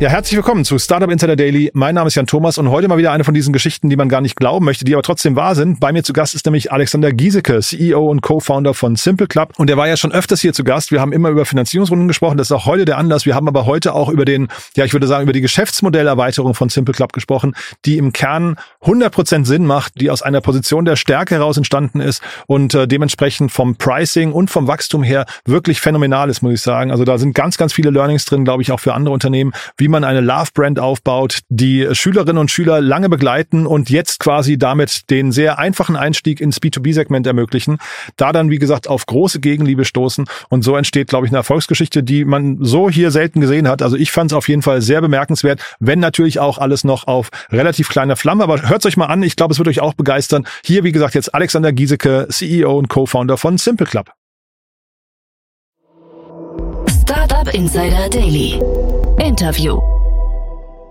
Ja, herzlich willkommen zu Startup Insider Daily. Mein Name ist Jan Thomas und heute mal wieder eine von diesen Geschichten, die man gar nicht glauben möchte, die aber trotzdem wahr sind. Bei mir zu Gast ist nämlich Alexander Giesecke, CEO und Co-Founder von Simple Club. Und der war ja schon öfters hier zu Gast. Wir haben immer über Finanzierungsrunden gesprochen. Das ist auch heute der Anlass. Wir haben aber heute auch über den, ja, ich würde sagen, über die Geschäftsmodellerweiterung von Simple Club gesprochen, die im Kern 100% Sinn macht, die aus einer Position der Stärke heraus entstanden ist und äh, dementsprechend vom Pricing und vom Wachstum her wirklich phänomenal ist, muss ich sagen. Also da sind ganz, ganz viele Learnings drin, glaube ich, auch für andere Unternehmen, wie wie man eine Love-Brand aufbaut, die Schülerinnen und Schüler lange begleiten und jetzt quasi damit den sehr einfachen Einstieg ins B2B-Segment ermöglichen, da dann, wie gesagt, auf große Gegenliebe stoßen und so entsteht, glaube ich, eine Erfolgsgeschichte, die man so hier selten gesehen hat. Also ich fand es auf jeden Fall sehr bemerkenswert, wenn natürlich auch alles noch auf relativ kleiner Flamme, aber hört euch mal an, ich glaube, es wird euch auch begeistern. Hier, wie gesagt, jetzt Alexander Giesecke, CEO und Co-Founder von Simple Club. Startup Insider Daily. Interview.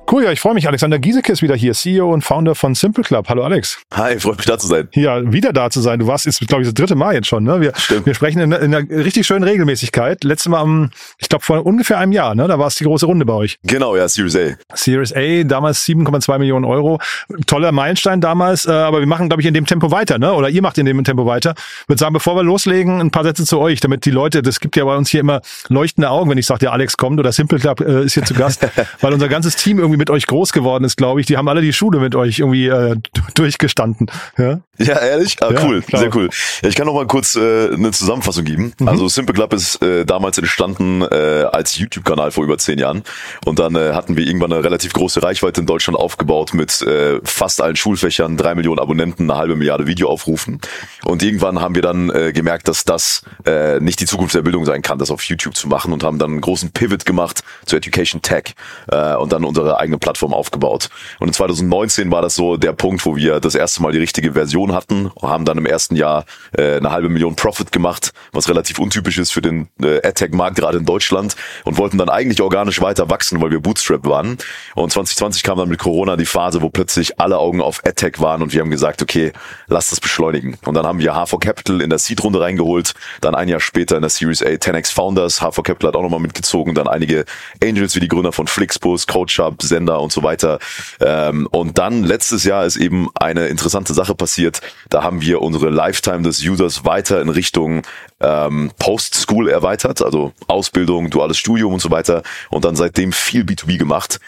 Cool, ja, ich freue mich. Alexander Giesecke ist wieder hier, CEO und Founder von Simple Club. Hallo Alex. Hi, freut mich da zu sein. Ja, wieder da zu sein. Du warst jetzt, glaube ich, das dritte Mal jetzt schon. Ne? Wir, Stimmt. wir sprechen in, in einer richtig schönen Regelmäßigkeit. Letztes Mal am, ich glaube, vor ungefähr einem Jahr, ne? Da war es die große Runde bei euch. Genau, ja, Series A. Series A, damals 7,2 Millionen Euro. Toller Meilenstein damals, äh, aber wir machen, glaube ich, in dem Tempo weiter, ne? Oder ihr macht in dem Tempo weiter. Ich würde sagen, bevor wir loslegen, ein paar Sätze zu euch, damit die Leute, das gibt ja bei uns hier immer leuchtende Augen, wenn ich sage, der Alex kommt oder Simple Club äh, ist hier zu Gast, weil unser ganzes Team irgendwie mit euch groß geworden ist, glaube ich. Die haben alle die Schule mit euch irgendwie äh, durchgestanden. Ja? Ja, ehrlich? Ah, Ja, cool, klar. sehr cool. Ja, ich kann noch mal kurz äh, eine Zusammenfassung geben. Mhm. Also Simple Club ist äh, damals entstanden äh, als YouTube-Kanal vor über zehn Jahren. Und dann äh, hatten wir irgendwann eine relativ große Reichweite in Deutschland aufgebaut mit äh, fast allen Schulfächern, drei Millionen Abonnenten, eine halbe Milliarde Videoaufrufen. Und irgendwann haben wir dann äh, gemerkt, dass das äh, nicht die Zukunft der Bildung sein kann, das auf YouTube zu machen und haben dann einen großen Pivot gemacht zu Education Tech äh, und dann unsere eigene Plattform aufgebaut. Und in 2019 war das so der Punkt, wo wir das erste Mal die richtige Version hatten, haben dann im ersten Jahr äh, eine halbe Million Profit gemacht, was relativ untypisch ist für den äh, AdTech-Markt gerade in Deutschland und wollten dann eigentlich organisch weiter wachsen, weil wir Bootstrap waren. Und 2020 kam dann mit Corona die Phase, wo plötzlich alle Augen auf AdTech waren und wir haben gesagt, okay, lass das beschleunigen. Und dann haben wir H4 Capital in der Seed-Runde reingeholt, dann ein Jahr später in der Series A 10x Founders, H4 Capital hat auch nochmal mitgezogen, dann einige Angels wie die Gründer von Flixbus, CoachUp, Sender und so weiter. Ähm, und dann letztes Jahr ist eben eine interessante Sache passiert. Da haben wir unsere Lifetime des Users weiter in Richtung ähm, Post-School erweitert, also Ausbildung, duales Studium und so weiter. Und dann seitdem viel B2B gemacht.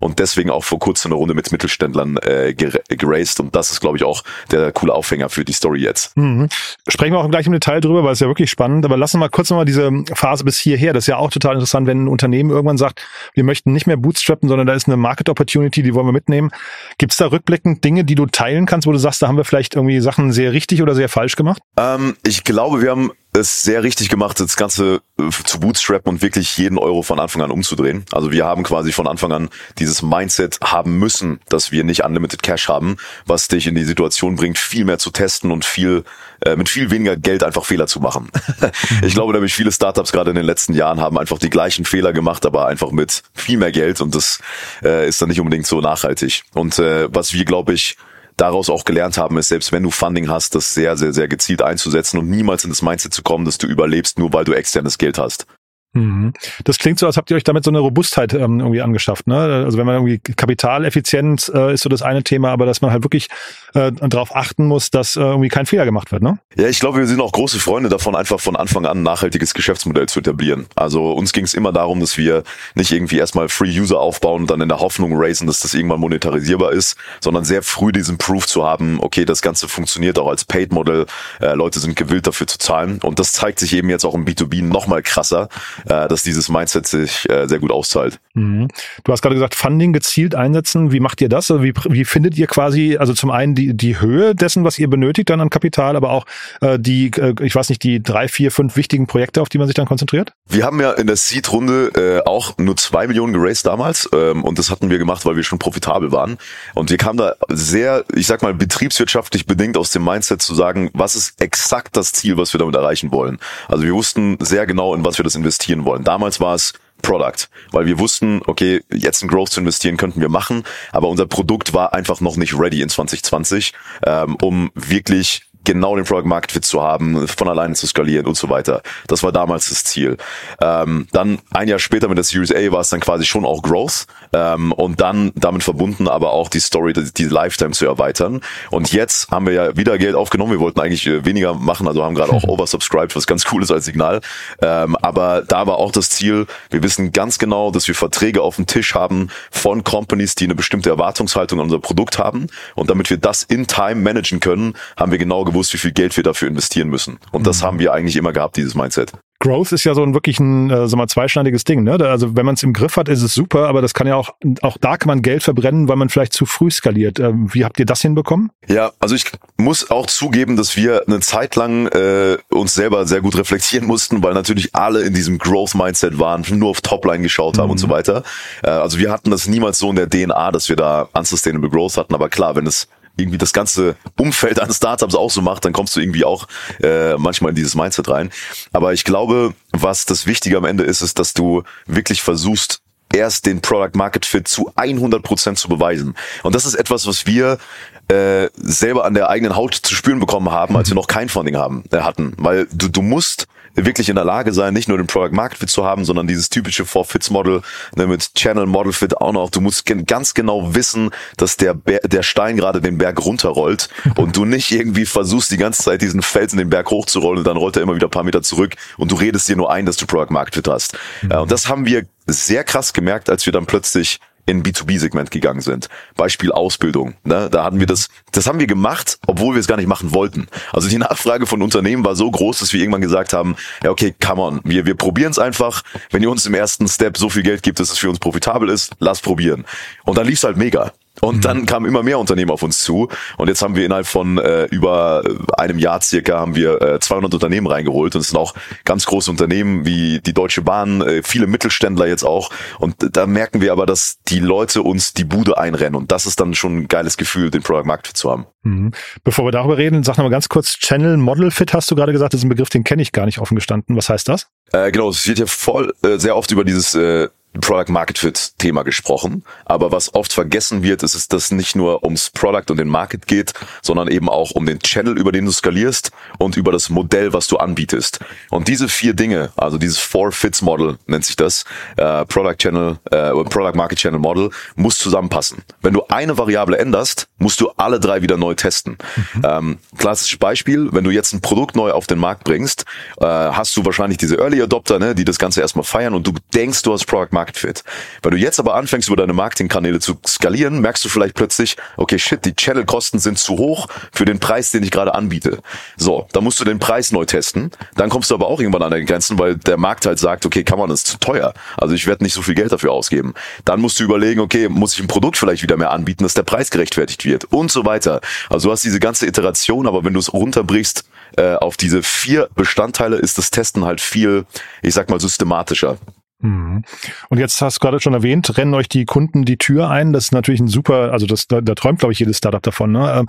Und deswegen auch vor kurzem eine Runde mit Mittelständlern äh, ger geraced. Und das ist, glaube ich, auch der coole Aufhänger für die Story jetzt. Mhm. Sprechen wir auch gleich im Detail drüber, weil es ja wirklich spannend. Aber lassen wir mal kurz nochmal diese Phase bis hierher. Das ist ja auch total interessant, wenn ein Unternehmen irgendwann sagt, wir möchten nicht mehr bootstrappen, sondern da ist eine Market Opportunity, die wollen wir mitnehmen. Gibt es da rückblickend Dinge, die du teilen kannst, wo du sagst, da haben wir vielleicht irgendwie Sachen sehr richtig oder sehr falsch gemacht? Ähm, ich glaube, wir haben es sehr richtig gemacht, das Ganze äh, zu bootstrappen und wirklich jeden Euro von Anfang an umzudrehen. Also wir haben quasi von Anfang an dieses Mindset haben müssen, dass wir nicht unlimited Cash haben, was dich in die Situation bringt, viel mehr zu testen und viel äh, mit viel weniger Geld einfach Fehler zu machen. ich glaube, nämlich viele Startups gerade in den letzten Jahren haben einfach die gleichen Fehler gemacht, aber einfach mit viel mehr Geld und das äh, ist dann nicht unbedingt so nachhaltig. Und äh, was wir, glaube ich, daraus auch gelernt haben, ist, selbst wenn du Funding hast, das sehr, sehr, sehr gezielt einzusetzen und niemals in das Mindset zu kommen, dass du überlebst, nur weil du externes Geld hast. Mhm. Das klingt so, als habt ihr euch damit so eine Robustheit ähm, irgendwie angeschafft. Ne? Also wenn man irgendwie kapitaleffizient äh, ist so das eine Thema, aber dass man halt wirklich äh, darauf achten muss, dass äh, irgendwie kein Fehler gemacht wird. Ne? Ja, ich glaube, wir sind auch große Freunde davon, einfach von Anfang an ein nachhaltiges Geschäftsmodell zu etablieren. Also uns ging es immer darum, dass wir nicht irgendwie erstmal Free User aufbauen und dann in der Hoffnung racen, dass das irgendwann monetarisierbar ist, sondern sehr früh diesen Proof zu haben, okay, das Ganze funktioniert auch als Paid-Model, äh, Leute sind gewillt dafür zu zahlen und das zeigt sich eben jetzt auch im B2B noch mal krasser, äh, dass dieses Mindset sich äh, sehr gut auszahlt. Mhm. Du hast gerade gesagt, Funding gezielt einsetzen. Wie macht ihr das? Also wie, wie findet ihr quasi, also zum einen die, die Höhe dessen, was ihr benötigt dann an Kapital, aber auch äh, die, äh, ich weiß nicht, die drei, vier, fünf wichtigen Projekte, auf die man sich dann konzentriert? Wir haben ja in der Seed-Runde äh, auch nur zwei Millionen geraced damals ähm, und das hatten wir gemacht, weil wir schon profitabel waren. Und wir kamen da sehr, ich sag mal, betriebswirtschaftlich bedingt aus dem Mindset zu sagen, was ist exakt das Ziel, was wir damit erreichen wollen. Also wir wussten sehr genau, in was wir das investieren wollen. Damals war es Product, weil wir wussten, okay, jetzt in Growth zu investieren könnten wir machen, aber unser Produkt war einfach noch nicht ready in 2020, ähm, um wirklich genau den Product Market Fit zu haben, von alleine zu skalieren und so weiter. Das war damals das Ziel. Ähm, dann ein Jahr später mit der Series A war es dann quasi schon auch Growth ähm, und dann damit verbunden aber auch die Story, die, die Lifetime zu erweitern. Und jetzt haben wir ja wieder Geld aufgenommen. Wir wollten eigentlich äh, weniger machen, also haben gerade auch oversubscribed, was ganz cool ist als Signal. Ähm, aber da war auch das Ziel, wir wissen ganz genau, dass wir Verträge auf dem Tisch haben von Companies, die eine bestimmte Erwartungshaltung an unser Produkt haben. Und damit wir das in Time managen können, haben wir genau gewusst, wie viel Geld wir dafür investieren müssen. Und das mhm. haben wir eigentlich immer gehabt, dieses Mindset. Growth ist ja so ein wirklich ein, äh, sag mal, zweischneidiges Ding. Ne? Also wenn man es im Griff hat, ist es super, aber das kann ja auch, auch da kann man Geld verbrennen, weil man vielleicht zu früh skaliert. Ähm, wie habt ihr das hinbekommen? Ja, also ich muss auch zugeben, dass wir eine Zeit lang äh, uns selber sehr gut reflektieren mussten, weil natürlich alle in diesem Growth-Mindset waren, nur auf Topline geschaut haben mhm. und so mhm. weiter. Äh, also wir hatten das niemals so in der DNA, dass wir da unsustainable Growth hatten, aber klar, wenn es irgendwie das ganze Umfeld an Startups auch so macht, dann kommst du irgendwie auch äh, manchmal in dieses Mindset rein. Aber ich glaube, was das Wichtige am Ende ist, ist, dass du wirklich versuchst, erst den Product Market Fit zu 100 Prozent zu beweisen. Und das ist etwas, was wir äh, selber an der eigenen Haut zu spüren bekommen haben, als wir noch kein Funding haben, äh, hatten. Weil du, du musst wirklich in der Lage sein, nicht nur den Product Market Fit zu haben, sondern dieses typische Four Fits Model ne, mit Channel Model Fit auch noch. Du musst ganz genau wissen, dass der, Ber der Stein gerade den Berg runterrollt und du nicht irgendwie versuchst, die ganze Zeit diesen Felsen den Berg hochzurollen und dann rollt er immer wieder ein paar Meter zurück und du redest dir nur ein, dass du Product Market Fit hast. Mhm. und das haben wir sehr krass gemerkt, als wir dann plötzlich in B2B-Segment gegangen sind. Beispiel Ausbildung. Ne? Da hatten wir das, das haben wir gemacht, obwohl wir es gar nicht machen wollten. Also die Nachfrage von Unternehmen war so groß, dass wir irgendwann gesagt haben, ja okay, come on, wir, wir probieren es einfach. Wenn ihr uns im ersten Step so viel Geld gibt, dass es für uns profitabel ist, lass probieren. Und dann lief es halt mega. Und mhm. dann kamen immer mehr Unternehmen auf uns zu. Und jetzt haben wir innerhalb von äh, über einem Jahr circa haben wir äh, 200 Unternehmen reingeholt. Und es sind auch ganz große Unternehmen wie die Deutsche Bahn, äh, viele Mittelständler jetzt auch. Und da merken wir aber, dass die Leute uns die Bude einrennen. Und das ist dann schon ein geiles Gefühl, den Product Market zu haben. Mhm. Bevor wir darüber reden, sag noch mal ganz kurz, Channel Model Fit hast du gerade gesagt, das ist ein Begriff, den kenne ich gar nicht offen gestanden. Was heißt das? Äh, genau, es wird ja voll äh, sehr oft über dieses äh, Product Market Fit Thema gesprochen. Aber was oft vergessen wird, ist, ist, dass nicht nur ums Product und den Market geht, sondern eben auch um den Channel, über den du skalierst und über das Modell, was du anbietest. Und diese vier Dinge, also dieses Four Fits Model nennt sich das, äh, Product Channel, äh, Product Market Channel Model, muss zusammenpassen. Wenn du eine Variable änderst, musst du alle drei wieder neu testen. Mhm. Ähm, klassisches Beispiel, wenn du jetzt ein Produkt neu auf den Markt bringst, äh, hast du wahrscheinlich diese Early Adopter, ne, die das Ganze erstmal feiern und du denkst, du hast Product Market Fit. Wenn du jetzt aber anfängst, über deine Marketingkanäle zu skalieren, merkst du vielleicht plötzlich, okay, shit, die Channelkosten sind zu hoch für den Preis, den ich gerade anbiete. So, dann musst du den Preis neu desten. Dann kommst du aber auch irgendwann an deine Grenzen, weil der Markt halt sagt, okay, kann man, das zu teuer. Also ich werde nicht so viel Geld dafür ausgeben. Dann musst du überlegen, okay, muss ich ein Produkt vielleicht wieder mehr anbieten, dass der Preis gerechtfertigt wird und so weiter. Also du hast diese ganze Iteration, aber wenn du es runterbrichst äh, auf diese vier Bestandteile, ist das Testen halt viel, ich sag mal, systematischer. Mhm. Und jetzt hast du gerade schon erwähnt, rennen euch die Kunden die Tür ein. Das ist natürlich ein super, also das, da, da träumt, glaube ich, jedes Startup davon. Ne? Ähm,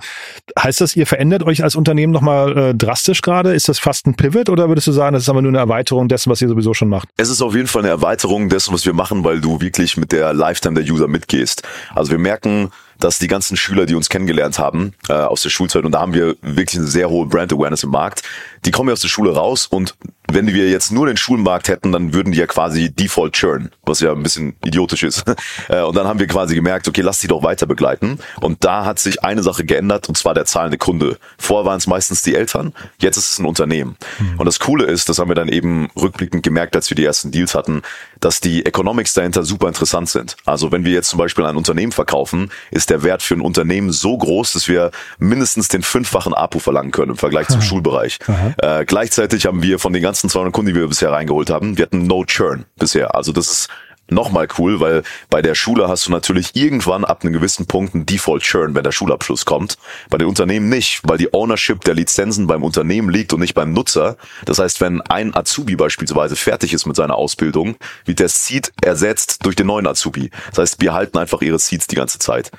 heißt das, ihr verändert euch als Unternehmen nochmal äh, drastisch gerade? Ist das fast ein Pivot oder würdest du sagen, das ist aber nur eine Erweiterung dessen, was ihr sowieso schon macht? Es ist auf jeden Fall eine Erweiterung dessen, was wir machen, weil du wirklich mit der Lifetime der User mitgehst. Also wir merken, dass die ganzen Schüler, die uns kennengelernt haben äh, aus der Schulzeit, und da haben wir wirklich eine sehr hohe Brand Awareness im Markt, die kommen ja aus der Schule raus und wenn wir jetzt nur den Schulmarkt hätten, dann würden die ja quasi Default churn, was ja ein bisschen idiotisch ist. Äh, und dann haben wir quasi gemerkt, okay, lass die doch weiter begleiten. Und da hat sich eine Sache geändert, und zwar der zahlende Kunde. Vorher waren es meistens die Eltern, jetzt ist es ein Unternehmen. Mhm. Und das Coole ist, das haben wir dann eben rückblickend gemerkt, als wir die ersten Deals hatten, dass die Economics dahinter super interessant sind. Also wenn wir jetzt zum Beispiel ein Unternehmen verkaufen, ist der Wert für ein Unternehmen so groß, dass wir mindestens den fünffachen APU verlangen können im Vergleich zum Schulbereich. Äh, gleichzeitig haben wir von den ganzen 200 Kunden, die wir bisher reingeholt haben, wir hatten No Churn bisher. Also das ist nochmal cool, weil bei der Schule hast du natürlich irgendwann ab einem gewissen Punkt einen Default Churn, wenn der Schulabschluss kommt. Bei den Unternehmen nicht, weil die Ownership der Lizenzen beim Unternehmen liegt und nicht beim Nutzer. Das heißt, wenn ein Azubi beispielsweise fertig ist mit seiner Ausbildung, wird der Seed ersetzt durch den neuen Azubi. Das heißt, wir halten einfach ihre Seeds die ganze Zeit.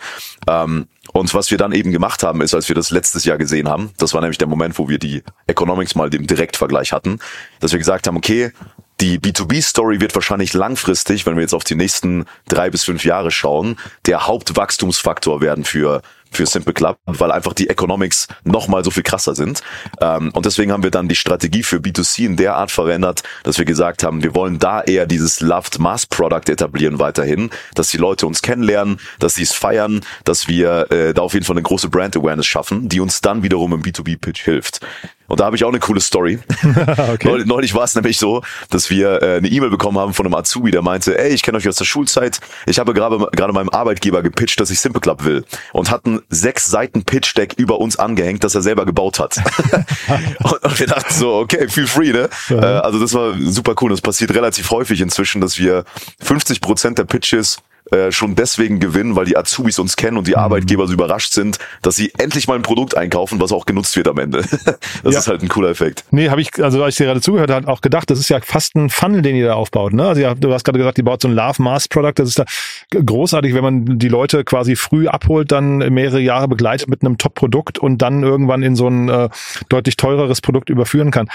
Ähm, und was wir dann eben gemacht haben, ist, als wir das letztes Jahr gesehen haben, das war nämlich der Moment, wo wir die Economics mal dem Direktvergleich hatten, dass wir gesagt haben, okay, die B2B-Story wird wahrscheinlich langfristig, wenn wir jetzt auf die nächsten drei bis fünf Jahre schauen, der Hauptwachstumsfaktor werden für für Simple Club, weil einfach die Economics nochmal so viel krasser sind. Ähm, und deswegen haben wir dann die Strategie für B2C in der Art verändert, dass wir gesagt haben, wir wollen da eher dieses Loved Mass Product etablieren weiterhin, dass die Leute uns kennenlernen, dass sie es feiern, dass wir äh, da auf jeden Fall eine große Brand Awareness schaffen, die uns dann wiederum im B2B-Pitch hilft. Und da habe ich auch eine coole Story. okay. neulich, neulich war es nämlich so, dass wir äh, eine E-Mail bekommen haben von einem Azubi, der meinte, ey, ich kenne euch aus der Schulzeit, ich habe gerade gerade meinem Arbeitgeber gepitcht, dass ich Simple Club will und hatten sechs Seiten Pitch Deck über uns angehängt, das er selber gebaut hat. und, und, wir dachten so, okay, feel free, ne? Ja. Äh, also das war super cool. Das passiert relativ häufig inzwischen, dass wir 50 Prozent der Pitches äh, schon deswegen gewinnen, weil die Azubis uns kennen und die mhm. Arbeitgeber so überrascht sind, dass sie endlich mal ein Produkt einkaufen, was auch genutzt wird am Ende. das ja. ist halt ein cooler Effekt. Nee, habe ich, also als ich dir gerade zugehört habe, auch gedacht, das ist ja fast ein Funnel, den ihr da aufbaut. Ne? Also ja, du hast gerade gesagt, ihr baut so ein Love Mass Product. Das ist da großartig, wenn man die Leute quasi früh abholt, dann mehrere Jahre begleitet mit einem Top-Produkt und dann irgendwann in so ein äh, deutlich teureres Produkt überführen kann.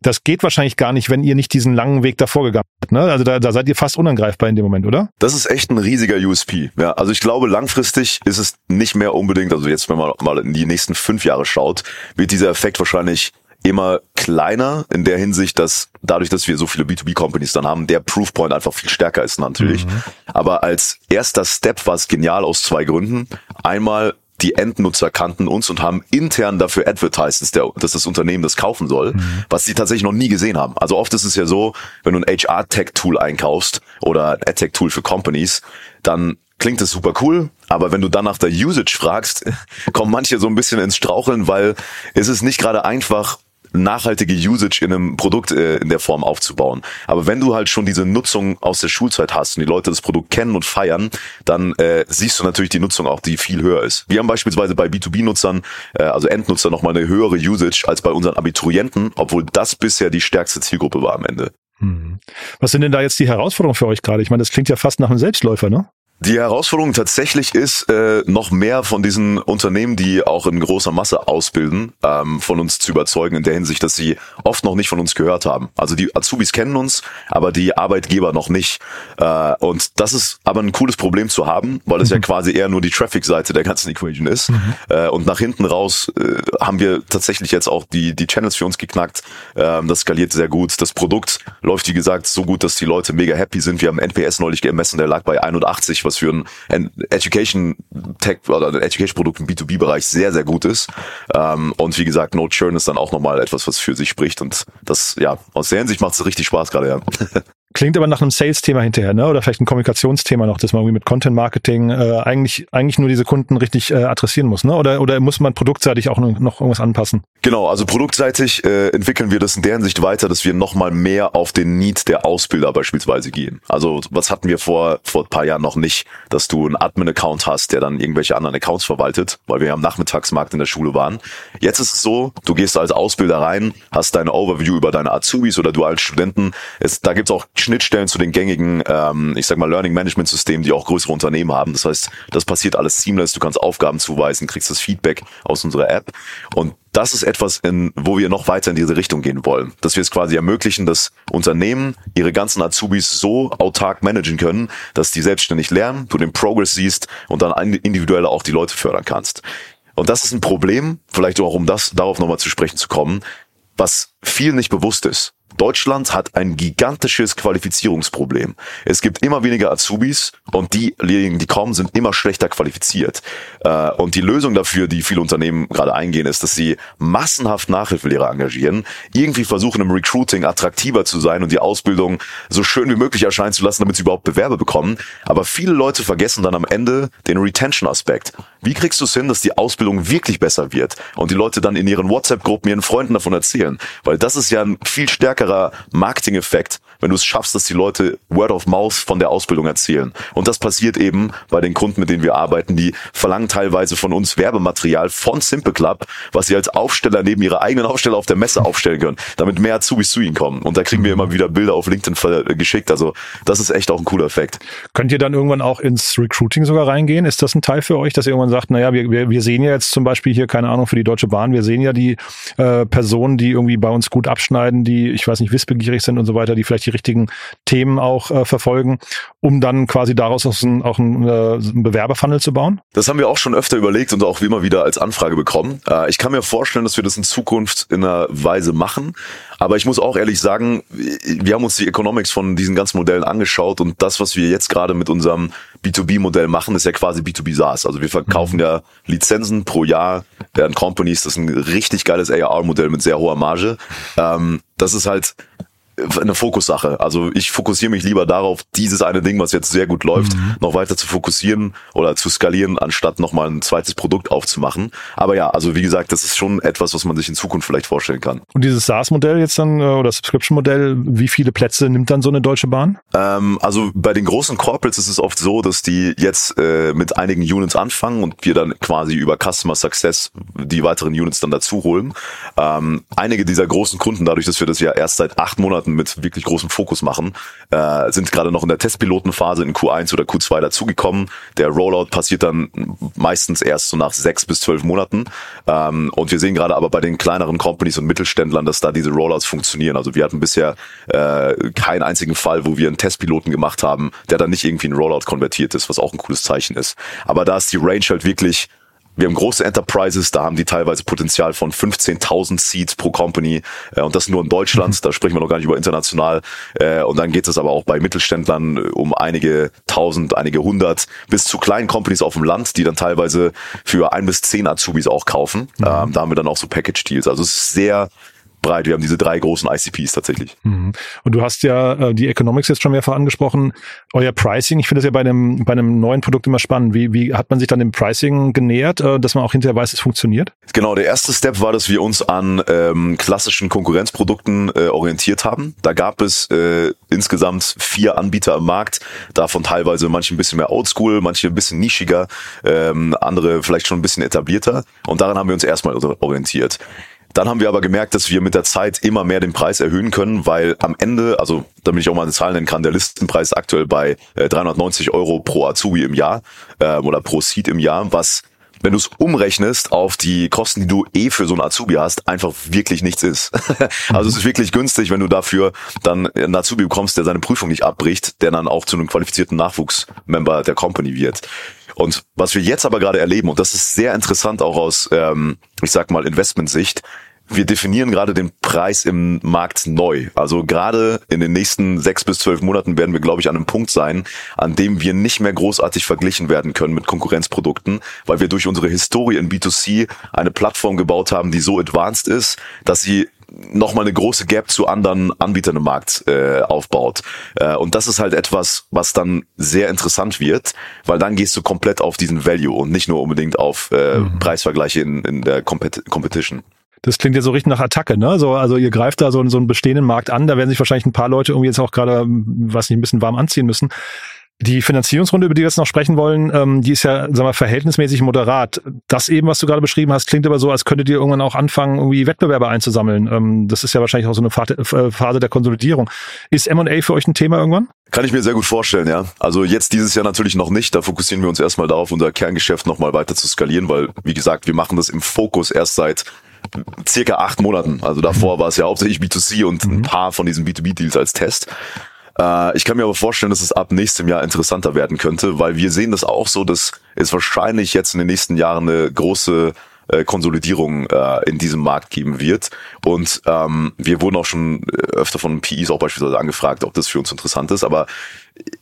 Das geht wahrscheinlich gar nicht, wenn ihr nicht diesen langen Weg davor gegangen seid. Ne? Also da, da seid ihr fast unangreifbar in dem Moment, oder? Das ist ist echt ein riesiger USP. Ja, also ich glaube, langfristig ist es nicht mehr unbedingt, also jetzt, wenn man mal in die nächsten fünf Jahre schaut, wird dieser Effekt wahrscheinlich immer kleiner in der Hinsicht, dass dadurch, dass wir so viele B2B-Companies dann haben, der Proofpoint einfach viel stärker ist natürlich. Mhm. Aber als erster Step war es genial aus zwei Gründen. Einmal die Endnutzer kannten uns und haben intern dafür advertised, dass, der, dass das Unternehmen das kaufen soll, mhm. was sie tatsächlich noch nie gesehen haben. Also oft ist es ja so, wenn du ein HR-Tech-Tool einkaufst oder ein Ad-Tech-Tool für Companies, dann klingt es super cool, aber wenn du dann nach der Usage fragst, kommen manche so ein bisschen ins Straucheln, weil es ist nicht gerade einfach, nachhaltige Usage in einem Produkt äh, in der Form aufzubauen. Aber wenn du halt schon diese Nutzung aus der Schulzeit hast und die Leute das Produkt kennen und feiern, dann äh, siehst du natürlich die Nutzung auch, die viel höher ist. Wir haben beispielsweise bei B2B-Nutzern, äh, also Endnutzer, nochmal eine höhere Usage als bei unseren Abiturienten, obwohl das bisher die stärkste Zielgruppe war am Ende. Hm. Was sind denn da jetzt die Herausforderungen für euch gerade? Ich meine, das klingt ja fast nach einem Selbstläufer, ne? Die Herausforderung tatsächlich ist, äh, noch mehr von diesen Unternehmen, die auch in großer Masse ausbilden, ähm, von uns zu überzeugen in der Hinsicht, dass sie oft noch nicht von uns gehört haben. Also die Azubis kennen uns, aber die Arbeitgeber noch nicht. Äh, und das ist aber ein cooles Problem zu haben, weil es mhm. ja quasi eher nur die Traffic-Seite der ganzen Equation ist. Mhm. Äh, und nach hinten raus äh, haben wir tatsächlich jetzt auch die, die Channels für uns geknackt. Ähm, das skaliert sehr gut. Das Produkt läuft, wie gesagt, so gut, dass die Leute mega happy sind. Wir haben NPS neulich gemessen, der lag bei 81, was für ein Education Tech oder ein Education Produkt im B2B-Bereich sehr, sehr gut ist. Ähm, und wie gesagt, No Churn ist dann auch nochmal etwas, was für sich spricht. Und das, ja, aus der Hinsicht macht es richtig Spaß gerade, ja. Klingt aber nach einem Sales-Thema hinterher, ne? Oder vielleicht ein Kommunikationsthema noch, dass man irgendwie mit Content-Marketing äh, eigentlich eigentlich nur diese Kunden richtig äh, adressieren muss, ne? Oder oder muss man produktseitig auch noch irgendwas anpassen? Genau, also produktseitig äh, entwickeln wir das in der Hinsicht weiter, dass wir nochmal mehr auf den Need der Ausbilder beispielsweise gehen. Also was hatten wir vor vor ein paar Jahren noch nicht, dass du einen Admin-Account hast, der dann irgendwelche anderen Accounts verwaltet, weil wir ja am Nachmittagsmarkt in der Schule waren. Jetzt ist es so, du gehst als Ausbilder rein, hast deine Overview über deine Azubis oder du als Studenten. Es, da gibt's auch Schnittstellen zu den gängigen, ähm, ich sag mal, Learning Management Systemen, die auch größere Unternehmen haben. Das heißt, das passiert alles seamless. Du kannst Aufgaben zuweisen, kriegst das Feedback aus unserer App. Und das ist etwas, in, wo wir noch weiter in diese Richtung gehen wollen. Dass wir es quasi ermöglichen, dass Unternehmen ihre ganzen Azubis so autark managen können, dass die selbstständig lernen, du den Progress siehst und dann individuell auch die Leute fördern kannst. Und das ist ein Problem, vielleicht auch um das darauf nochmal zu sprechen zu kommen, was viel nicht bewusst ist. Deutschland hat ein gigantisches Qualifizierungsproblem. Es gibt immer weniger Azubis und diejenigen, die kommen, sind immer schlechter qualifiziert. Äh, und die Lösung dafür, die viele Unternehmen gerade eingehen, ist, dass sie massenhaft Nachhilfelehrer engagieren, irgendwie versuchen im Recruiting attraktiver zu sein und die Ausbildung so schön wie möglich erscheinen zu lassen, damit sie überhaupt Bewerbe bekommen. Aber viele Leute vergessen dann am Ende den Retention-Aspekt. Wie kriegst du es hin, dass die Ausbildung wirklich besser wird und die Leute dann in ihren WhatsApp-Gruppen ihren Freunden davon erzählen? Weil das ist ja ein viel stärkerer Marketing-Effekt, wenn du es schaffst, dass die Leute Word of Mouth von der Ausbildung erzählen. Und das passiert eben bei den Kunden, mit denen wir arbeiten, die verlangen teilweise von uns Werbematerial von Simple Club, was sie als Aufsteller neben ihrer eigenen Aufsteller auf der Messe aufstellen können, damit mehr Azubis zu ihnen kommen. Und da kriegen wir immer wieder Bilder auf LinkedIn geschickt. Also das ist echt auch ein cooler Effekt. Könnt ihr dann irgendwann auch ins Recruiting sogar reingehen? Ist das ein Teil für euch, dass ihr irgendwann sagt, naja, wir, wir, wir sehen ja jetzt zum Beispiel hier, keine Ahnung, für die Deutsche Bahn, wir sehen ja die äh, Personen, die irgendwie bei uns gut abschneiden, die, ich weiß nicht, wissbegierig sind und so weiter, die vielleicht die richtigen Themen auch äh, verfolgen, um dann quasi daraus auch, ein, auch ein, äh, Bewerberfunnel zu bauen? Das haben wir auch schon öfter überlegt und auch immer wieder als Anfrage bekommen. Äh, ich kann mir vorstellen, dass wir das in Zukunft in einer Weise machen. Aber ich muss auch ehrlich sagen, wir haben uns die Economics von diesen ganzen Modellen angeschaut und das, was wir jetzt gerade mit unserem B2B-Modell machen, ist ja quasi B2B SaaS. Also wir verkaufen mhm. ja Lizenzen pro Jahr an Companies. Das ist ein richtig geiles AR-Modell mit sehr hoher Marge. Ähm, das ist halt eine Fokussache. Also ich fokussiere mich lieber darauf, dieses eine Ding, was jetzt sehr gut läuft, mhm. noch weiter zu fokussieren oder zu skalieren, anstatt nochmal ein zweites Produkt aufzumachen. Aber ja, also wie gesagt, das ist schon etwas, was man sich in Zukunft vielleicht vorstellen kann. Und dieses SaaS-Modell jetzt dann äh, oder Subscription-Modell, wie viele Plätze nimmt dann so eine Deutsche Bahn? Ähm, also bei den großen Corporates ist es oft so, dass die jetzt äh, mit einigen Units anfangen und wir dann quasi über Customer Success die weiteren Units dann dazu holen. Ähm, einige dieser großen Kunden, dadurch, dass wir das ja erst seit acht Monaten Monaten mit wirklich großem Fokus machen, äh, sind gerade noch in der Testpilotenphase in Q1 oder Q2 dazugekommen. Der Rollout passiert dann meistens erst so nach sechs bis zwölf Monaten. Ähm, und wir sehen gerade aber bei den kleineren Companies und Mittelständlern, dass da diese Rollouts funktionieren. Also wir hatten bisher äh, keinen einzigen Fall, wo wir einen Testpiloten gemacht haben, der dann nicht irgendwie in Rollout konvertiert ist, was auch ein cooles Zeichen ist. Aber da ist die Range halt wirklich wir haben große Enterprises, da haben die teilweise Potenzial von 15.000 Seats pro Company äh, und das nur in Deutschland, mhm. da sprechen wir noch gar nicht über international. Äh, und dann geht es aber auch bei Mittelständlern um einige tausend, einige hundert bis zu kleinen Companies auf dem Land, die dann teilweise für ein bis zehn Azubis auch kaufen. Mhm. Ähm, da haben wir dann auch so Package-Deals. Also es ist sehr breit. Wir haben diese drei großen ICPs tatsächlich. Mhm. Und du hast ja äh, die Economics jetzt schon mehrfach angesprochen. Euer Pricing, ich finde das ja bei einem, bei einem neuen Produkt immer spannend. Wie, wie hat man sich dann dem Pricing genähert, äh, dass man auch hinterher weiß, es funktioniert? Genau, der erste Step war, dass wir uns an ähm, klassischen Konkurrenzprodukten äh, orientiert haben. Da gab es äh, insgesamt vier Anbieter am Markt, davon teilweise manche ein bisschen mehr oldschool, manche ein bisschen nischiger, ähm, andere vielleicht schon ein bisschen etablierter. Und daran haben wir uns erstmal orientiert. Dann haben wir aber gemerkt, dass wir mit der Zeit immer mehr den Preis erhöhen können, weil am Ende, also damit ich auch mal eine Zahl nennen kann, der Listenpreis aktuell bei äh, 390 Euro pro Azubi im Jahr äh, oder pro Seat im Jahr, was wenn du es umrechnest auf die Kosten, die du eh für so einen Azubi hast, einfach wirklich nichts ist. also es ist wirklich günstig, wenn du dafür dann einen Azubi bekommst, der seine Prüfung nicht abbricht, der dann auch zu einem qualifizierten Nachwuchsmember der Company wird. Und was wir jetzt aber gerade erleben, und das ist sehr interessant auch aus, ähm, ich sag mal, Investmentsicht, wir definieren gerade den Preis im Markt neu. Also gerade in den nächsten sechs bis zwölf Monaten werden wir, glaube ich, an einem Punkt sein, an dem wir nicht mehr großartig verglichen werden können mit Konkurrenzprodukten, weil wir durch unsere Historie in B2C eine Plattform gebaut haben, die so advanced ist, dass sie nochmal eine große Gap zu anderen Anbietern im Markt äh, aufbaut. Äh, und das ist halt etwas, was dann sehr interessant wird, weil dann gehst du komplett auf diesen Value und nicht nur unbedingt auf äh, mhm. Preisvergleiche in, in der Compet Competition. Das klingt ja so richtig nach Attacke, ne? So, also ihr greift da so, so einen bestehenden Markt an, da werden sich wahrscheinlich ein paar Leute irgendwie jetzt auch gerade, was nicht, ein bisschen warm anziehen müssen. Die Finanzierungsrunde, über die wir jetzt noch sprechen wollen, ähm, die ist ja, sagen wir, verhältnismäßig moderat. Das eben, was du gerade beschrieben hast, klingt aber so, als könntet ihr irgendwann auch anfangen, irgendwie Wettbewerber einzusammeln. Ähm, das ist ja wahrscheinlich auch so eine äh, Phase der Konsolidierung. Ist M&A für euch ein Thema irgendwann? Kann ich mir sehr gut vorstellen, ja. Also jetzt dieses Jahr natürlich noch nicht. Da fokussieren wir uns erstmal darauf, unser Kerngeschäft nochmal weiter zu skalieren, weil, wie gesagt, wir machen das im Fokus erst seit circa acht Monaten. Also davor war es ja hauptsächlich B2C und ein mhm. paar von diesen B2B-Deals als Test. Äh, ich kann mir aber vorstellen, dass es ab nächstem Jahr interessanter werden könnte, weil wir sehen das auch so, dass es wahrscheinlich jetzt in den nächsten Jahren eine große äh, Konsolidierung äh, in diesem Markt geben wird. Und ähm, wir wurden auch schon öfter von PIs auch beispielsweise angefragt, ob das für uns interessant ist. Aber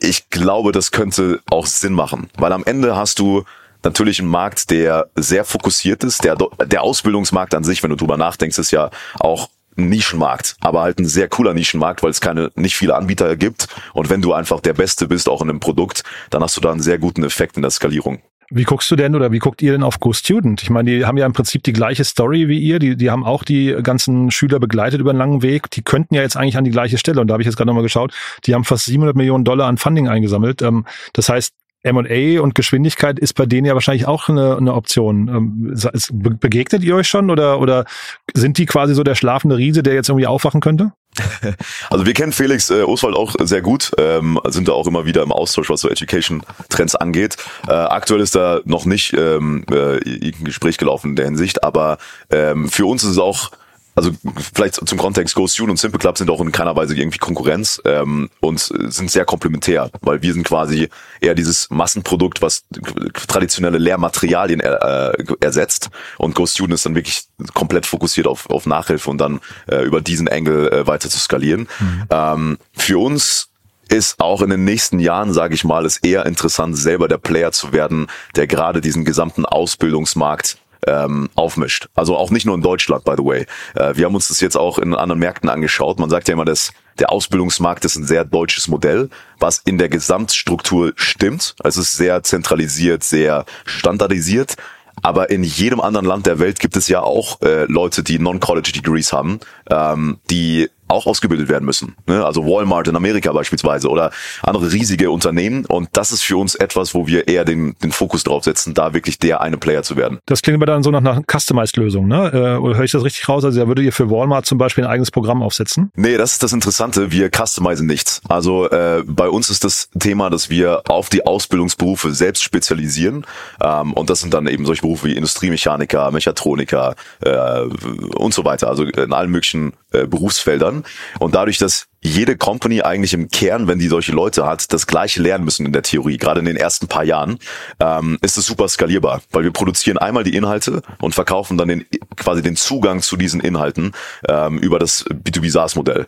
ich glaube, das könnte auch Sinn machen, weil am Ende hast du natürlich einen Markt, der sehr fokussiert ist. Der, der Ausbildungsmarkt an sich, wenn du drüber nachdenkst, ist ja auch Nischenmarkt, aber halt ein sehr cooler Nischenmarkt, weil es keine nicht viele Anbieter gibt und wenn du einfach der Beste bist auch in einem Produkt, dann hast du da einen sehr guten Effekt in der Skalierung. Wie guckst du denn oder wie guckt ihr denn auf Go Student? Ich meine, die haben ja im Prinzip die gleiche Story wie ihr. Die, die haben auch die ganzen Schüler begleitet über einen langen Weg. Die könnten ja jetzt eigentlich an die gleiche Stelle. Und da habe ich jetzt gerade nochmal geschaut. Die haben fast 700 Millionen Dollar an Funding eingesammelt. Ähm, das heißt, M&A und Geschwindigkeit ist bei denen ja wahrscheinlich auch eine, eine Option. Ähm, begegnet ihr euch schon oder, oder sind die quasi so der schlafende Riese, der jetzt irgendwie aufwachen könnte? Also wir kennen Felix äh, Oswald auch sehr gut, ähm, sind da auch immer wieder im Austausch, was so Education-Trends angeht. Äh, aktuell ist da noch nicht ähm, äh, ein Gespräch gelaufen in der Hinsicht, aber ähm, für uns ist es auch also vielleicht zum Kontext, Ghost Tune und Simple Club sind auch in keiner Weise irgendwie Konkurrenz ähm, und sind sehr komplementär, weil wir sind quasi eher dieses Massenprodukt, was traditionelle Lehrmaterialien äh, ersetzt und Ghost Tune ist dann wirklich komplett fokussiert auf, auf Nachhilfe und dann äh, über diesen Engel äh, weiter zu skalieren. Mhm. Ähm, für uns ist auch in den nächsten Jahren, sage ich mal, ist eher interessant, selber der Player zu werden, der gerade diesen gesamten Ausbildungsmarkt ähm, aufmischt. Also auch nicht nur in Deutschland, by the way. Äh, wir haben uns das jetzt auch in anderen Märkten angeschaut. Man sagt ja immer, dass der Ausbildungsmarkt ist ein sehr deutsches Modell, was in der Gesamtstruktur stimmt. Es ist sehr zentralisiert, sehr standardisiert. Aber in jedem anderen Land der Welt gibt es ja auch äh, Leute, die Non-College Degrees haben, ähm, die auch ausgebildet werden müssen. Ne? Also Walmart in Amerika beispielsweise oder andere riesige Unternehmen. Und das ist für uns etwas, wo wir eher den, den Fokus drauf setzen, da wirklich der eine Player zu werden. Das klingt aber dann so nach einer Customized-Lösung, ne? Äh, oder höre ich das richtig raus? Also da würdet ihr für Walmart zum Beispiel ein eigenes Programm aufsetzen? Nee, das ist das Interessante. Wir customizen nichts. Also äh, bei uns ist das Thema, dass wir auf die Ausbildungsberufe selbst spezialisieren. Ähm, und das sind dann eben solche Berufe wie Industriemechaniker, Mechatroniker äh, und so weiter. Also in allen möglichen äh, Berufsfeldern. Und dadurch, dass jede Company eigentlich im Kern, wenn die solche Leute hat, das gleiche lernen müssen in der Theorie, gerade in den ersten paar Jahren, ähm, ist es super skalierbar, weil wir produzieren einmal die Inhalte und verkaufen dann den, quasi den Zugang zu diesen Inhalten ähm, über das B2B SaaS-Modell.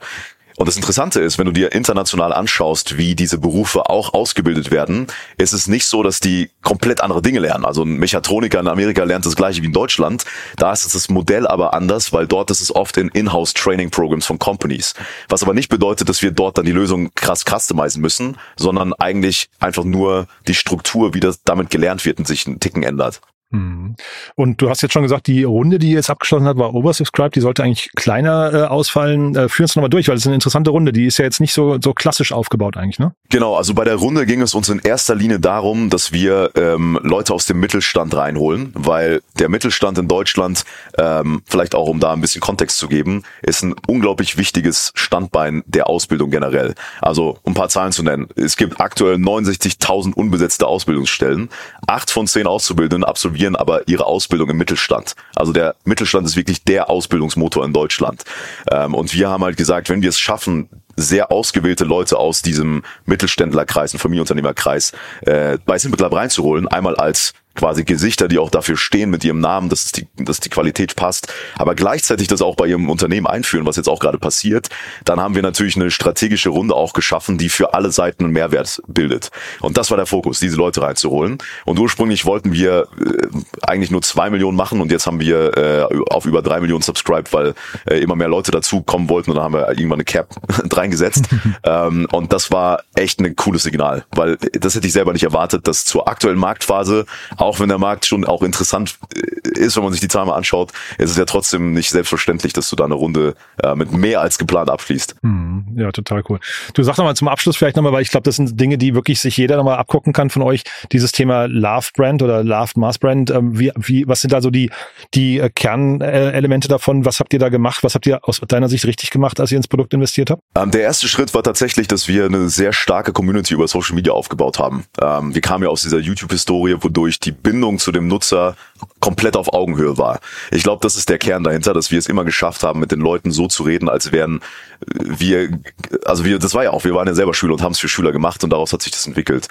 Und das Interessante ist, wenn du dir international anschaust, wie diese Berufe auch ausgebildet werden, ist es nicht so, dass die komplett andere Dinge lernen. Also ein Mechatroniker in Amerika lernt das gleiche wie in Deutschland. Da ist das Modell aber anders, weil dort ist es oft in Inhouse Training Programs von Companies. Was aber nicht bedeutet, dass wir dort dann die Lösung krass customizen müssen, sondern eigentlich einfach nur die Struktur, wie das damit gelernt wird und sich einen Ticken ändert. Mhm. Und du hast jetzt schon gesagt, die Runde, die jetzt abgeschlossen hat, war oversubscribed. Die sollte eigentlich kleiner äh, ausfallen. Äh, führ uns nochmal durch, weil es ist eine interessante Runde. Die ist ja jetzt nicht so, so klassisch aufgebaut eigentlich, ne? Genau, also bei der Runde ging es uns in erster Linie darum, dass wir ähm, Leute aus dem Mittelstand reinholen, weil der Mittelstand in Deutschland, ähm, vielleicht auch um da ein bisschen Kontext zu geben, ist ein unglaublich wichtiges Standbein der Ausbildung generell. Also um ein paar Zahlen zu nennen. Es gibt aktuell 69.000 unbesetzte Ausbildungsstellen. Acht von zehn Auszubildenden absolvieren aber ihre Ausbildung im Mittelstand. Also der Mittelstand ist wirklich der Ausbildungsmotor in Deutschland. Ähm, und wir haben halt gesagt, wenn wir es schaffen, sehr ausgewählte Leute aus diesem Mittelständlerkreis, und Familienunternehmerkreis äh, bei Simple Club reinzuholen, einmal als quasi Gesichter, die auch dafür stehen mit ihrem Namen, dass die, dass die Qualität passt, aber gleichzeitig das auch bei ihrem Unternehmen einführen, was jetzt auch gerade passiert, dann haben wir natürlich eine strategische Runde auch geschaffen, die für alle Seiten einen Mehrwert bildet. Und das war der Fokus, diese Leute reinzuholen. Und ursprünglich wollten wir äh, eigentlich nur zwei Millionen machen und jetzt haben wir äh, auf über drei Millionen subscribed, weil äh, immer mehr Leute dazu kommen wollten und dann haben wir irgendwann eine Cap reingesetzt. ähm, und das war echt ein cooles Signal, weil das hätte ich selber nicht erwartet, dass zur aktuellen Marktphase auch wenn der Markt schon auch interessant äh, ist, wenn man sich die Zahlen mal anschaut, ist es ja trotzdem nicht selbstverständlich, dass du da eine Runde äh, mit mehr als geplant abschließt. Hm, ja, total cool. Du sag doch mal zum Abschluss vielleicht nochmal, weil ich glaube, das sind Dinge, die wirklich sich jeder nochmal abgucken kann von euch. Dieses Thema Love Brand oder Loved Mass Brand. Ähm, wie, wie, was sind da so die, die äh, Kernelemente davon? Was habt ihr da gemacht? Was habt ihr aus deiner Sicht richtig gemacht, als ihr ins Produkt investiert habt? Ähm, der erste Schritt war tatsächlich, dass wir eine sehr starke Community über Social Media aufgebaut haben. Ähm, wir kamen ja aus dieser YouTube-Historie, wodurch die Bindung zu dem Nutzer komplett auf Augenhöhe war. Ich glaube, das ist der Kern dahinter, dass wir es immer geschafft haben, mit den Leuten so zu reden, als wären wir, also wir, das war ja auch, wir waren ja selber Schüler und haben es für Schüler gemacht und daraus hat sich das entwickelt.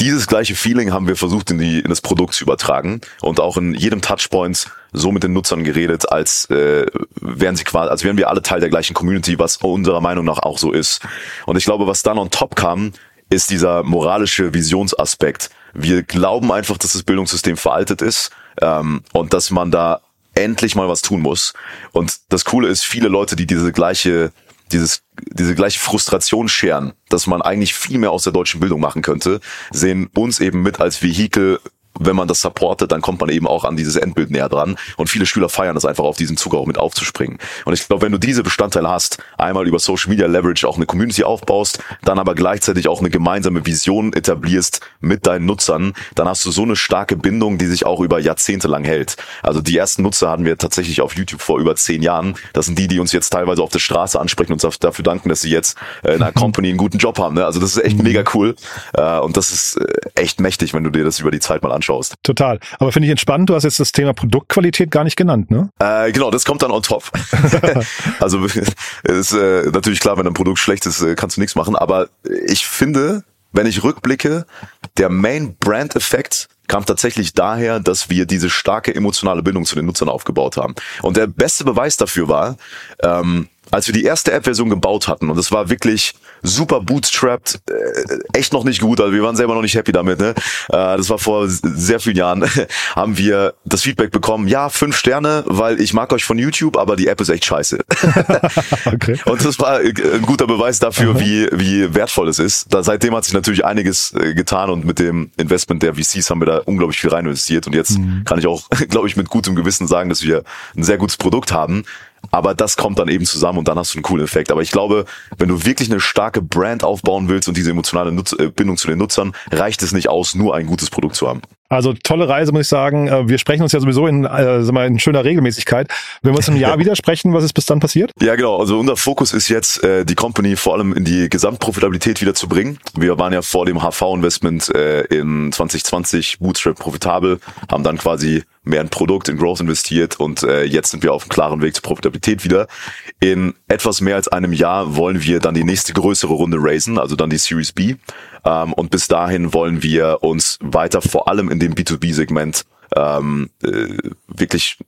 Dieses gleiche Feeling haben wir versucht in, die, in das Produkt zu übertragen und auch in jedem Touchpoint so mit den Nutzern geredet, als äh, wären sie quasi, als wären wir alle Teil der gleichen Community, was unserer Meinung nach auch so ist. Und ich glaube, was dann on top kam, ist dieser moralische Visionsaspekt. Wir glauben einfach, dass das Bildungssystem veraltet ist ähm, und dass man da endlich mal was tun muss. Und das Coole ist, viele Leute, die diese gleiche dieses, diese gleiche Frustration scheren, dass man eigentlich viel mehr aus der deutschen Bildung machen könnte, sehen uns eben mit als Vehikel wenn man das supportet, dann kommt man eben auch an dieses Endbild näher dran. Und viele Schüler feiern das einfach auf diesen Zug auch mit aufzuspringen. Und ich glaube, wenn du diese Bestandteile hast, einmal über Social Media Leverage auch eine Community aufbaust, dann aber gleichzeitig auch eine gemeinsame Vision etablierst mit deinen Nutzern, dann hast du so eine starke Bindung, die sich auch über Jahrzehnte lang hält. Also die ersten Nutzer hatten wir tatsächlich auf YouTube vor über zehn Jahren. Das sind die, die uns jetzt teilweise auf der Straße ansprechen und uns dafür danken, dass sie jetzt äh, in einer Company einen guten Job haben. Ne? Also das ist echt mega cool. Äh, und das ist äh, echt mächtig, wenn du dir das über die Zeit mal anschaust anschaust. Total. Aber finde ich entspannt, du hast jetzt das Thema Produktqualität gar nicht genannt, ne? Äh, genau, das kommt dann on top. also ist äh, natürlich klar, wenn ein Produkt schlecht ist, äh, kannst du nichts machen. Aber ich finde, wenn ich rückblicke, der Main Brand Effekt kam tatsächlich daher, dass wir diese starke emotionale Bindung zu den Nutzern aufgebaut haben. Und der beste Beweis dafür war, ähm, als wir die erste App-Version gebaut hatten, und das war wirklich super bootstrapped, äh, echt noch nicht gut, also wir waren selber noch nicht happy damit, ne? Äh, das war vor sehr vielen Jahren, haben wir das Feedback bekommen, ja, fünf Sterne, weil ich mag euch von YouTube, aber die App ist echt scheiße. okay. Und das war äh, ein guter Beweis dafür, wie, wie wertvoll es ist. Da, seitdem hat sich natürlich einiges äh, getan und mit dem Investment der VCs haben wir da unglaublich viel rein investiert und jetzt mhm. kann ich auch, glaube ich, mit gutem Gewissen sagen, dass wir ein sehr gutes Produkt haben. Aber das kommt dann eben zusammen und dann hast du einen coolen Effekt. Aber ich glaube, wenn du wirklich eine starke Brand aufbauen willst und diese emotionale Nutz äh, Bindung zu den Nutzern, reicht es nicht aus, nur ein gutes Produkt zu haben. Also tolle Reise, muss ich sagen. Äh, wir sprechen uns ja sowieso in, äh, sag mal, in schöner Regelmäßigkeit. Wenn wir uns im Jahr widersprechen, was ist bis dann passiert? Ja, genau. Also unser Fokus ist jetzt, äh, die Company vor allem in die Gesamtprofitabilität wieder zu bringen. Wir waren ja vor dem HV-Investment äh, in 2020 Bootstrap profitabel, haben dann quasi mehr in Produkt, in Growth investiert und äh, jetzt sind wir auf einem klaren Weg zur Profitabilität wieder. In etwas mehr als einem Jahr wollen wir dann die nächste größere Runde raisen, also dann die Series B. Ähm, und bis dahin wollen wir uns weiter vor allem in dem B2B-Segment ähm, äh, wirklich,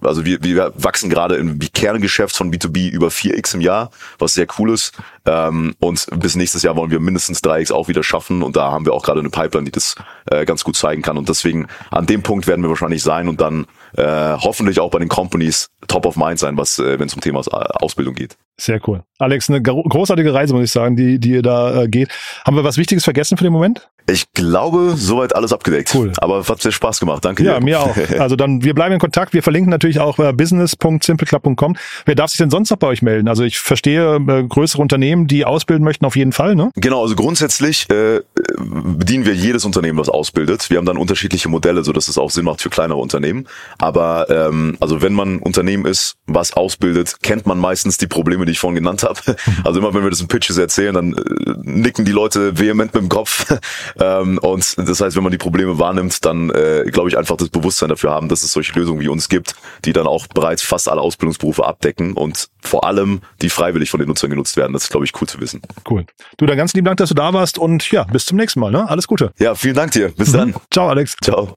also wir, wir wachsen gerade im Kerngeschäft von B2B über 4x im Jahr, was sehr cool ist. Ähm, und bis nächstes Jahr wollen wir mindestens 3x auch wieder schaffen. Und da haben wir auch gerade eine Pipeline, die das äh, ganz gut zeigen kann. Und deswegen an dem Punkt werden wir wahrscheinlich sein und dann äh, hoffentlich auch bei den Companies top of mind sein, was äh, wenn es um Thema Ausbildung geht. Sehr cool. Alex, eine großartige Reise, muss ich sagen, die, die ihr da äh, geht. Haben wir was Wichtiges vergessen für den Moment? Ich glaube, soweit alles abgedeckt. Cool. Aber es hat sehr Spaß gemacht. Danke ja, dir. Ja, mir auch. Also dann, wir bleiben in Kontakt. Wir verlinken natürlich auch äh, business.simpleclub.com. Wer darf sich denn sonst noch bei euch melden? Also ich verstehe äh, größere Unternehmen, die ausbilden möchten, auf jeden Fall, ne? Genau, also grundsätzlich äh, bedienen wir jedes Unternehmen, was ausbildet. Wir haben dann unterschiedliche Modelle, so dass es auch Sinn macht für kleinere Unternehmen. Aber ähm, also wenn man ein Unternehmen ist, was ausbildet, kennt man meistens die Probleme, die ich vorhin genannt habe. Also immer wenn wir das in Pitches erzählen, dann äh, nicken die Leute vehement mit dem Kopf. Ähm, und das heißt, wenn man die Probleme wahrnimmt, dann äh, glaube ich einfach das Bewusstsein dafür haben, dass es solche Lösungen wie uns gibt, die dann auch bereits fast alle Ausbildungsberufe abdecken und vor allem die freiwillig von den Nutzern genutzt werden. Das ist, glaube ich, cool zu wissen. Cool. Du, dann ganz lieben Dank, dass du da warst und ja, bis zum nächsten Mal. Ne? Alles Gute. Ja, vielen Dank dir. Bis mhm. dann. Ciao, Alex. Ciao.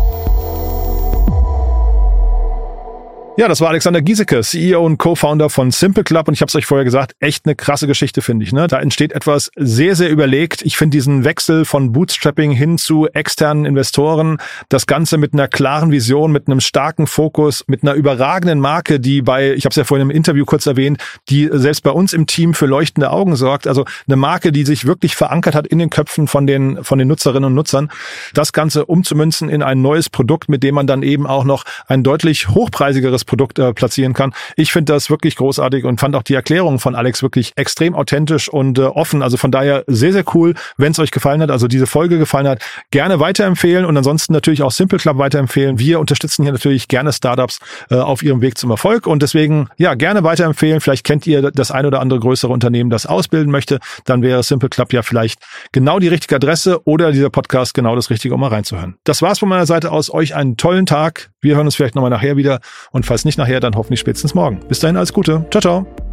Ja, das war Alexander Giesecke, CEO und Co-Founder von Simple Club. Und ich habe es euch vorher gesagt, echt eine krasse Geschichte, finde ich. Ne? Da entsteht etwas sehr, sehr überlegt. Ich finde diesen Wechsel von Bootstrapping hin zu externen Investoren, das Ganze mit einer klaren Vision, mit einem starken Fokus, mit einer überragenden Marke, die bei, ich habe es ja vorhin im Interview kurz erwähnt, die selbst bei uns im Team für leuchtende Augen sorgt. Also eine Marke, die sich wirklich verankert hat in den Köpfen von den, von den Nutzerinnen und Nutzern. Das Ganze umzumünzen in ein neues Produkt, mit dem man dann eben auch noch ein deutlich hochpreisigeres Produkt äh, platzieren kann. Ich finde das wirklich großartig und fand auch die Erklärung von Alex wirklich extrem authentisch und äh, offen. Also von daher sehr, sehr cool. Wenn es euch gefallen hat, also diese Folge gefallen hat, gerne weiterempfehlen und ansonsten natürlich auch Simple Club weiterempfehlen. Wir unterstützen hier natürlich gerne Startups äh, auf ihrem Weg zum Erfolg und deswegen ja gerne weiterempfehlen. Vielleicht kennt ihr das ein oder andere größere Unternehmen, das ausbilden möchte. Dann wäre Simple Club ja vielleicht genau die richtige Adresse oder dieser Podcast genau das Richtige, um mal reinzuhören. Das war's von meiner Seite aus. Euch einen tollen Tag. Wir hören uns vielleicht nochmal nachher wieder und falls nicht nachher, dann hoffentlich spätestens morgen. Bis dahin alles Gute. Ciao, ciao.